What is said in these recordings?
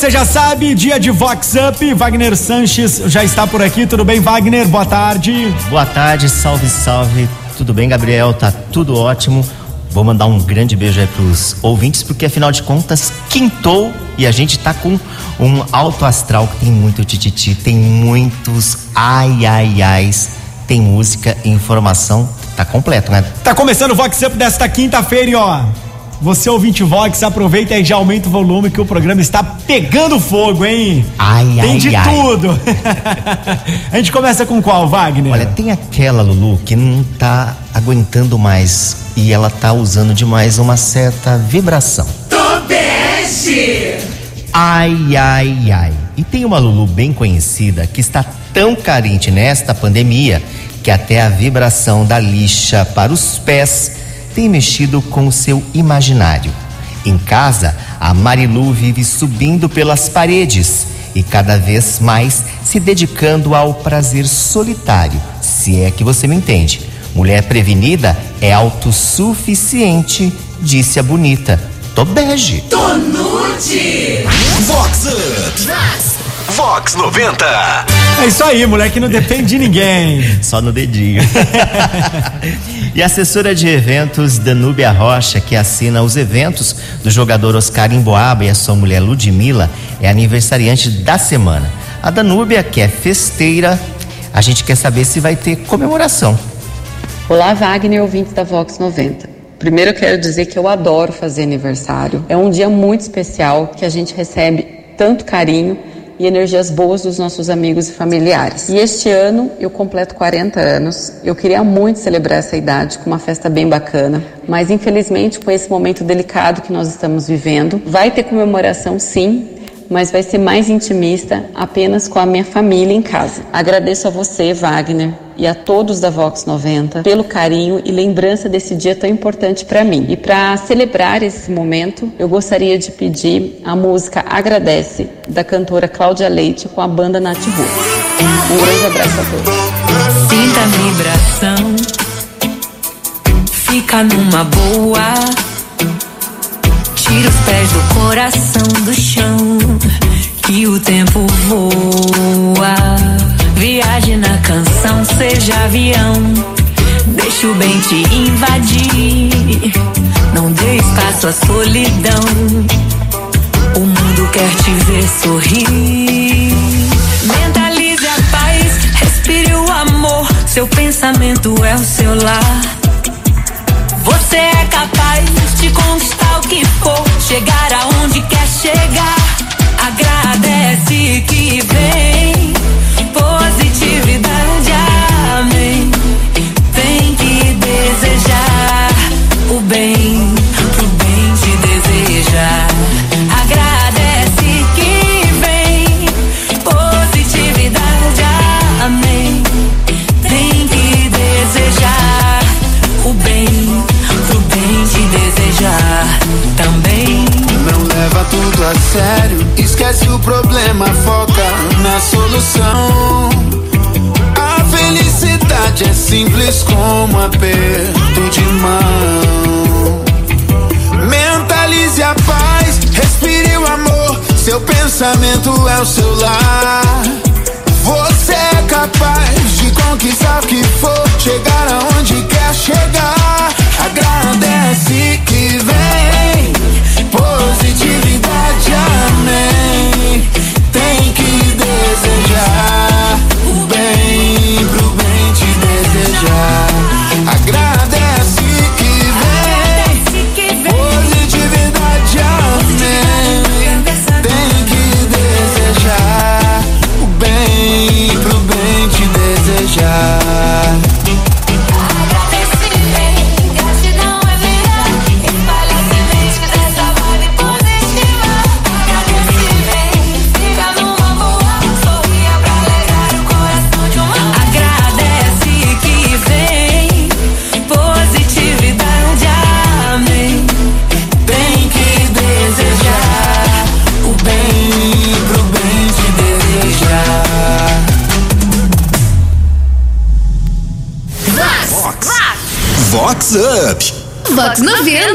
você já sabe, dia de Vox Up. Wagner Sanches já está por aqui. Tudo bem, Wagner? Boa tarde. Boa tarde, salve, salve. Tudo bem, Gabriel? Tá tudo ótimo. Vou mandar um grande beijo aí pros ouvintes, porque afinal de contas, quintou e a gente tá com um alto astral que tem muito tititi, tem muitos ai ai ais, tem música e informação, tá completo, né? Tá começando o Vox Up desta quinta-feira ó, você ouvinte Vox, aproveita e já aumenta o volume que o programa está pegando fogo, hein? Ai, tem ai, de ai. tudo. a gente começa com qual, Wagner? Olha, tem aquela Lulu que não tá aguentando mais e ela tá usando demais uma certa vibração. Tobeste! Ai, ai, ai. E tem uma Lulu bem conhecida que está tão carente nesta pandemia que até a vibração da lixa para os pés tem mexido com o seu imaginário. Em casa, a Marilu vive subindo pelas paredes e cada vez mais se dedicando ao prazer solitário, se é que você me entende. Mulher prevenida é autossuficiente, disse a bonita. Tô bege. Tonude! Vox Vox 90. É isso aí, moleque, não depende de ninguém. Só no dedinho. e a assessora de eventos Danúbia Rocha, que assina os eventos do jogador Oscar Emboaba e a sua mulher Ludmilla, é aniversariante da semana. A Danúbia, que é festeira, a gente quer saber se vai ter comemoração. Olá, Wagner, ouvinte da Vox 90. Primeiro eu quero dizer que eu adoro fazer aniversário. É um dia muito especial que a gente recebe tanto carinho e energias boas dos nossos amigos e familiares. E este ano eu completo 40 anos. Eu queria muito celebrar essa idade com uma festa bem bacana, mas infelizmente com esse momento delicado que nós estamos vivendo, vai ter comemoração sim, mas vai ser mais intimista apenas com a minha família em casa. Agradeço a você, Wagner, e a todos da Vox 90 pelo carinho e lembrança desse dia tão importante para mim. E para celebrar esse momento, eu gostaria de pedir a música Agradece da cantora Cláudia Leite com a banda Nath. Um grande abraço a todos. Sinta a vibração, fica numa boa. Tira os pés do coração do chão, que o tempo voa. Viaje na canção, seja avião. Deixa o bem te invadir. Não dê espaço à solidão. O mundo quer te ver sorrir. Mentalize a paz, respire o amor. Seu pensamento é o seu lar.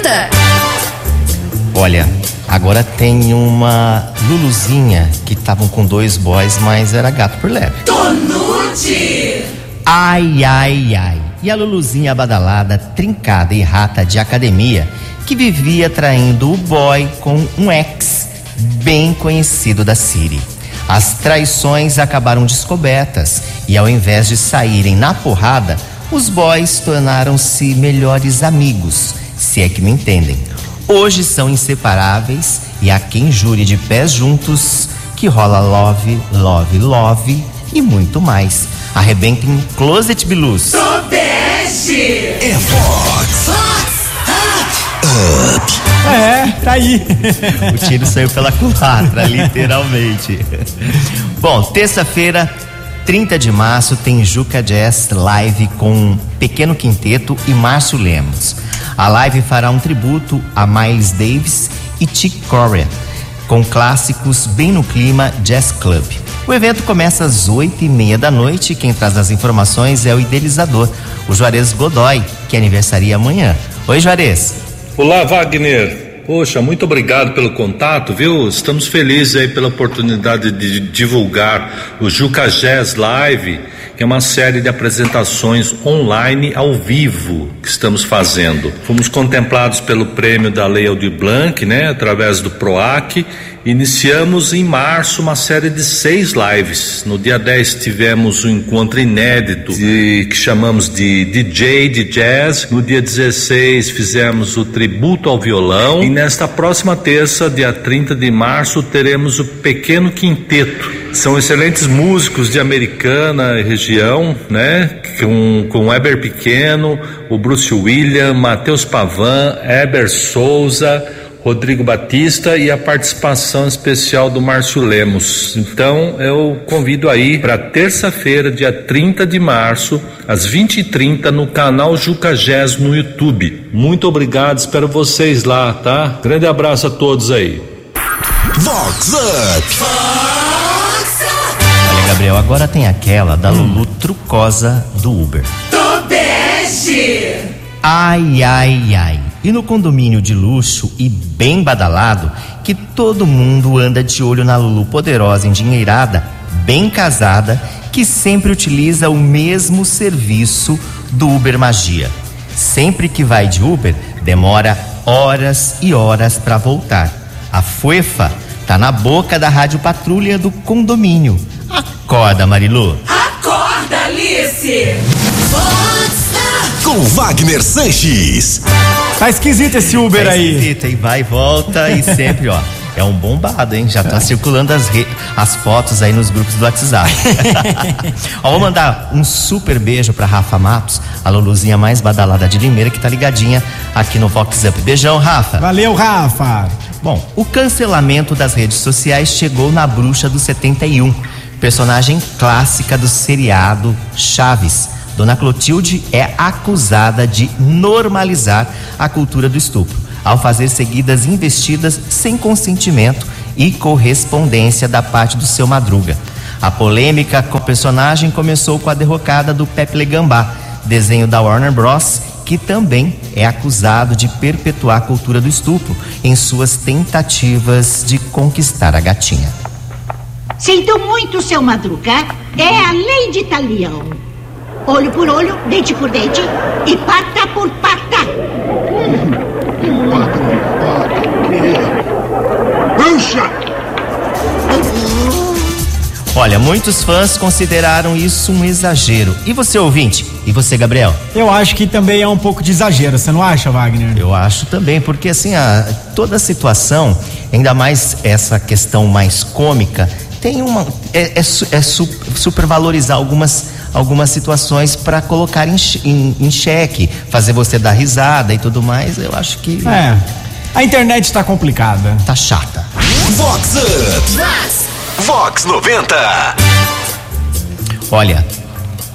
90. Olha, Agora tem uma Luluzinha que estavam com dois boys, mas era gato por leve. Tonute. Ai, ai, ai. E a Luluzinha badalada, trincada e rata de academia, que vivia traindo o boy com um ex bem conhecido da Siri. As traições acabaram descobertas e, ao invés de saírem na porrada, os boys tornaram-se melhores amigos, se é que me entendem. Hoje são inseparáveis e há quem jure de pés juntos que rola love, love, love e muito mais. Arrebentem Closet Blues. Tobeste. É Vox. É, tá aí. O tiro saiu pela culatra, literalmente. Bom, terça-feira, 30 de março, tem Juca Jazz Live com Pequeno Quinteto e Márcio Lemos. A live fará um tributo a Miles Davis e Chick Corea, com clássicos bem no clima Jazz Club. O evento começa às oito e meia da noite e quem traz as informações é o idealizador, o Juarez Godoy, que aniversaria amanhã. Oi, Juarez. Olá, Wagner. Poxa, muito obrigado pelo contato, viu? Estamos felizes aí pela oportunidade de divulgar o Juca Jazz Live, que é uma série de apresentações online ao vivo que estamos fazendo. Fomos contemplados pelo prêmio da Lei Aldir Blanc, né, através do PROAC. Iniciamos em março uma série de seis lives. No dia 10 tivemos um encontro inédito de, que chamamos de DJ de Jazz. No dia 16 fizemos o tributo ao violão. E nesta próxima terça, dia 30 de março, teremos o Pequeno Quinteto. São excelentes músicos de Americana e região, né? Com, com Eber Pequeno, o Bruce William, Matheus Pavan, Eber Souza, Rodrigo Batista e a participação especial do Márcio Lemos. Então eu convido aí para terça-feira, dia 30 de março, às 20h30, no canal Juca Jazz no YouTube. Muito obrigado, espero vocês lá, tá? Grande abraço a todos aí. Vox Up. Gabriel, agora tem aquela da Lulu Trucosa do Uber. Tobeste. Ai, ai, ai. E no condomínio de luxo e bem badalado, que todo mundo anda de olho na Lulu poderosa, endinheirada, bem casada, que sempre utiliza o mesmo serviço do Uber Magia. Sempre que vai de Uber, demora horas e horas para voltar. A fuefa tá na boca da rádio patrulha do condomínio. Acorda, Marilu. Acorda, Alice. Com Wagner Sanches. Tá esquisito esse Uber É aí. esquisito, hein? Vai e volta e sempre, ó. É um bombado, hein? Já tá circulando as, re- as fotos aí nos grupos do WhatsApp. ó, vou mandar um super beijo pra Rafa Matos, a Luluzinha mais badalada de Limeira, que tá ligadinha aqui no Vox Up. Beijão, Rafa. Valeu, Rafa. Bom, o cancelamento das redes sociais chegou na Bruxa do 71, personagem clássica do seriado Chaves. Dona Clotilde é acusada de normalizar a cultura do estupro, ao fazer seguidas investidas sem consentimento e correspondência da parte do seu madruga. A polêmica com o personagem começou com a derrocada do Pepe Legambá, desenho da Warner Bros., que também é acusado de perpetuar a cultura do estupro em suas tentativas de conquistar a gatinha. Sinto muito, seu Madruga. É a lei de Talião. Olho por olho, dente por dente e pata por pata. Olha, muitos fãs consideraram isso um exagero. E você, ouvinte? E você, Gabriel? Eu acho que também é um pouco de exagero, você não acha, Wagner? Eu acho também, porque assim, a, toda a situação, ainda mais essa questão mais cômica, tem uma. É, é, é su- supervalorizar algumas, algumas situações para colocar em, em, em xeque, fazer você dar risada e tudo mais. Eu acho que É. A internet tá complicada. tá chata. Vox Up. Vox 90. Olha,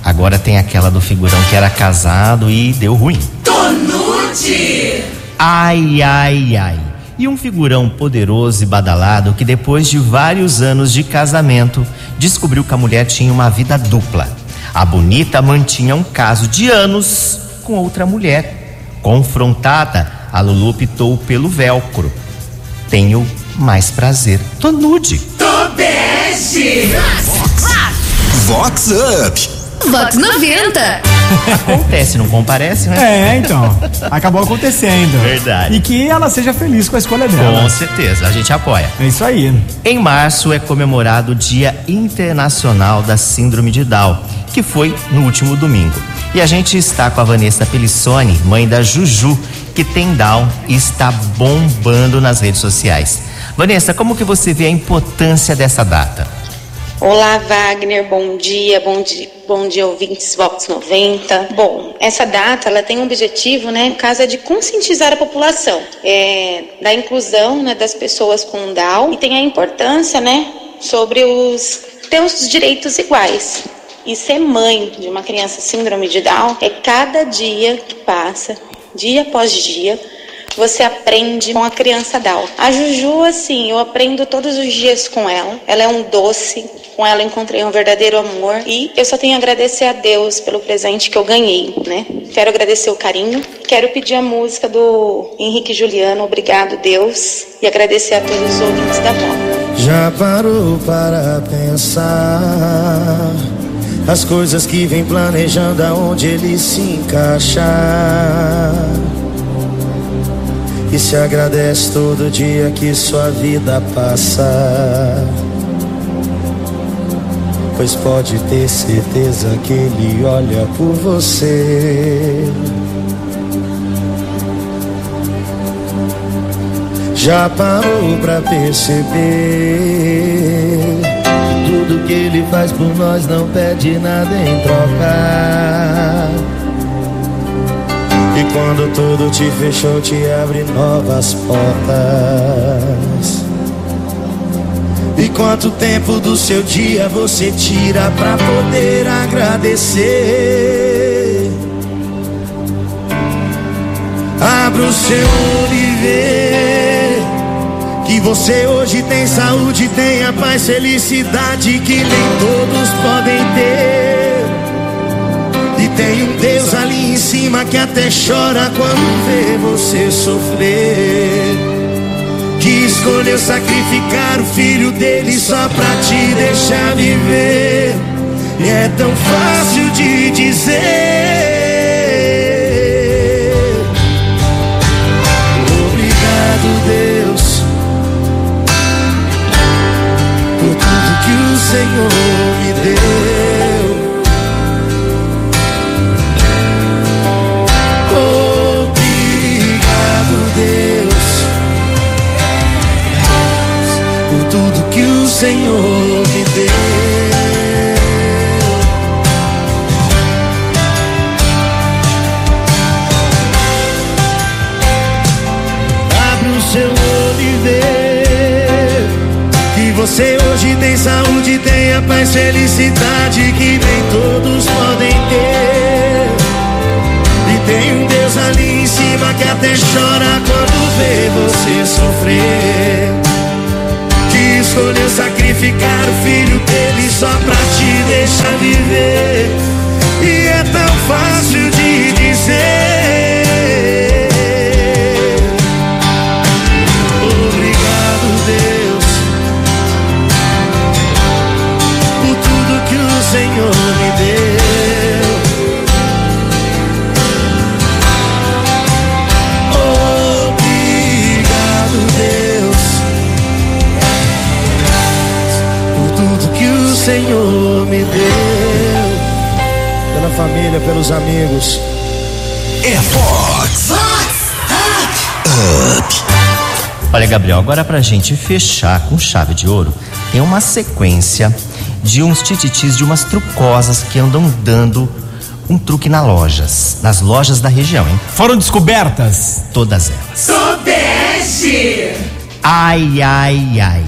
agora tem aquela do figurão que era casado e deu ruim. Tonute. Ai, ai, ai. E um figurão poderoso e badalado que depois de vários anos de casamento descobriu que a mulher tinha uma vida dupla. A bonita mantinha um caso de anos com outra mulher. Confrontada, a Lulu optou pelo velcro. tenho mais prazer. Tô nude. Tobeste. Vox Up. Vox 90. Acontece, não comparece, né? É, então. Acabou acontecendo. Verdade. E que ela seja feliz com a escolha Com dela. certeza, a gente apoia. É isso aí. Em março é comemorado o Dia Internacional da Síndrome de Down, que foi no último domingo. E a gente está com a Vanessa Pelissoni, mãe da Juju, que tem Down e está bombando nas redes sociais. Vanessa, como que você vê a importância dessa data? Olá, Wagner, bom dia, bom dia, bom dia, ouvintes Vox 90. Bom, essa data ela tem um objetivo, né, caso é de conscientizar a população é, da inclusão né, das pessoas com Down e tem a importância, né, sobre os ter os direitos iguais. E ser mãe de uma criança síndrome de Down é cada dia que passa, dia após dia, você aprende com a criança Down. A Juju, assim, eu aprendo todos os dias com ela. Ela é um doce. Com ela encontrei um verdadeiro amor e eu só tenho a agradecer a Deus pelo presente que eu ganhei, né? Quero agradecer o carinho. Quero pedir a música do Henrique Juliano, Obrigado Deus, e agradecer a todos os ouvintes da Vox. Já parou para pensar as coisas que vem planejando aonde ele se encaixar? E se agradece todo dia que sua vida passa. Pois pode ter certeza que ele olha por você. Já parou pra perceber tudo que ele faz por nós não pede nada em troca. E quando tudo te fechou, te abre novas portas. E quanto tempo do seu dia você tira pra poder agradecer? Abra o seu olho e vê que você hoje tem saúde, tem a paz, felicidade que nem todos podem ter. Tem um Deus ali em cima que até chora quando vê você sofrer. Que escolheu sacrificar o filho dele só pra te deixar viver. E é tão fácil de dizer. Obrigado, Deus, por tudo que o Senhor Senhor me deu. Abre o seu olho e vê que você hoje tem saúde, tem a paz, felicidade que nem só pra te deixar viver. Olha, Gabriel, agora pra gente fechar com chave de ouro, tem uma sequência de uns tititis de umas trucosas que andam dando um truque nas lojas, nas lojas da região, hein? Foram descobertas? Todas elas. Tobeste. Ai, ai, ai.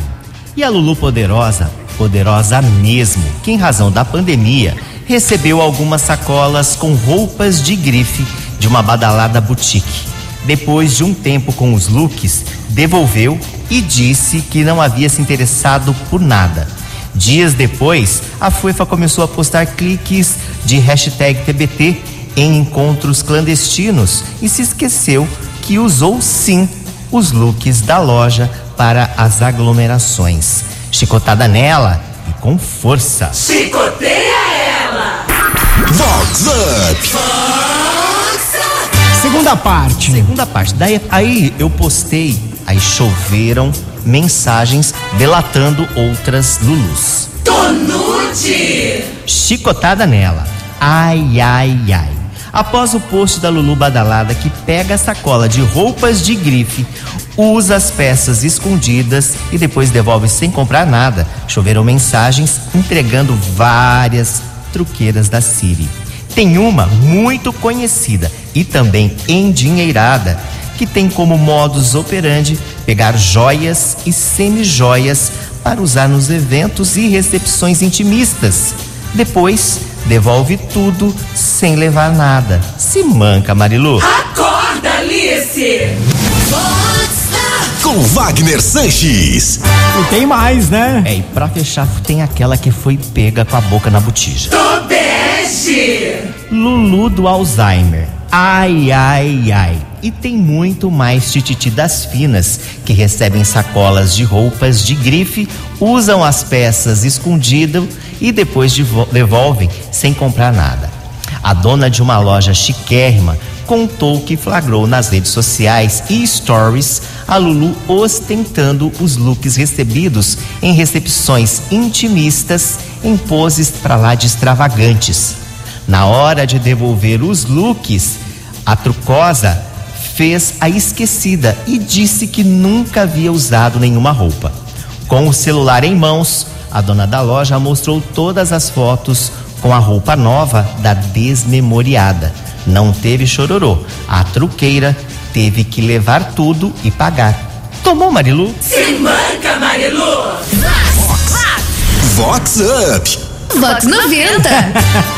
E a Lulu Poderosa, poderosa mesmo, que em razão da pandemia recebeu algumas sacolas com roupas de grife de uma badalada boutique. Depois de um tempo com os looks, devolveu e disse que não havia se interessado por nada. Dias depois, a FUEFA começou a postar cliques de hashtag TBT em encontros clandestinos e se esqueceu que usou sim os looks da loja para as aglomerações. Chicotada nela e com força. Chicoteia ela! Vox Up! Segunda parte. Segunda parte. Daí aí eu postei, aí choveram mensagens delatando outras Lulus. Tonute! Chicotada nela. Ai, ai, ai. Após o post da Lulu Badalada que pega a sacola de roupas de grife, usa as peças escondidas e depois devolve sem comprar nada, choveram mensagens entregando várias truqueiras da Siri. Tem uma muito conhecida e também endinheirada que tem como modus operandi pegar joias e semijoias para usar nos eventos e recepções intimistas. Depois, devolve tudo sem levar nada. Se manca, Marilu. Acorda, Alice! Com Wagner Sanches. E tem mais, né? É, e pra fechar, tem aquela que foi pega com a boca na botija. Tobeste! Lulu do Alzheimer. Ai, ai, ai. E tem muito mais tititi das finas, que recebem sacolas de roupas de grife, usam as peças escondidas e depois devo- devolvem sem comprar nada. A dona de uma loja chiquérrima contou que flagrou nas redes sociais e stories a Lulu ostentando os looks recebidos em recepções intimistas em poses pra lá de extravagantes. Na hora de devolver os looks, a trucosa fez a esquecida e disse que nunca havia usado nenhuma roupa. Com o celular em mãos, a dona da loja mostrou todas as fotos com a roupa nova da desmemoriada. Não teve chororô. A truqueira teve que levar tudo e pagar. Tomou, Marilu? Se manca, Marilu! Vox Up! Vox 90.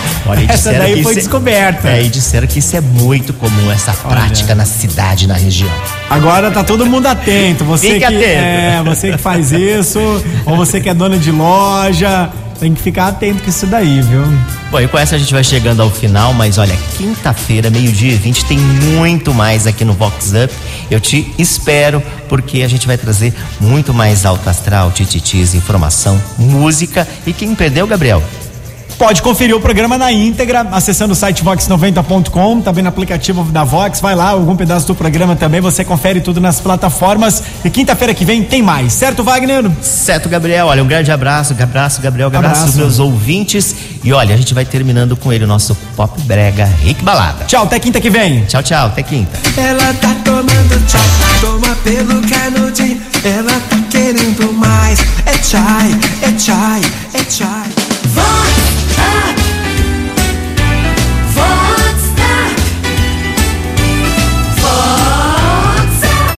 Olha, Essa daí foi é- descoberta. É, e disseram que isso é muito comum, essa prática na cidade, na região. Agora tá todo mundo atento. Você Fique que atento. é, você que faz isso, ou você que é dona de loja, tem que ficar atento com isso daí, viu? Bom, e com essa a gente vai chegando ao final, mas olha, quinta-feira, meio-dia e 20, tem muito mais aqui no Vox Up. Eu te espero, porque a gente vai trazer muito mais alto astral, tititis, informação, música. E quem perdeu, Gabriel? Pode conferir o programa na íntegra, acessando o site vox90.com, também no aplicativo da Vox, vai lá, algum pedaço do programa também, você confere tudo nas plataformas. E quinta-feira que vem tem mais, certo, Wagner? Certo, Gabriel. Olha, um grande abraço, abraço, Gabriel, abraço, Abraço. meus ouvintes. E olha, a gente vai terminando com ele, o nosso Pop Brega Rick Balada. Tchau, até quinta que vem. Tchau, tchau, até quinta. Ela tá tomando chá, toma pelo canudinho. Ela tá querendo mais. É chai, é chai, é chai.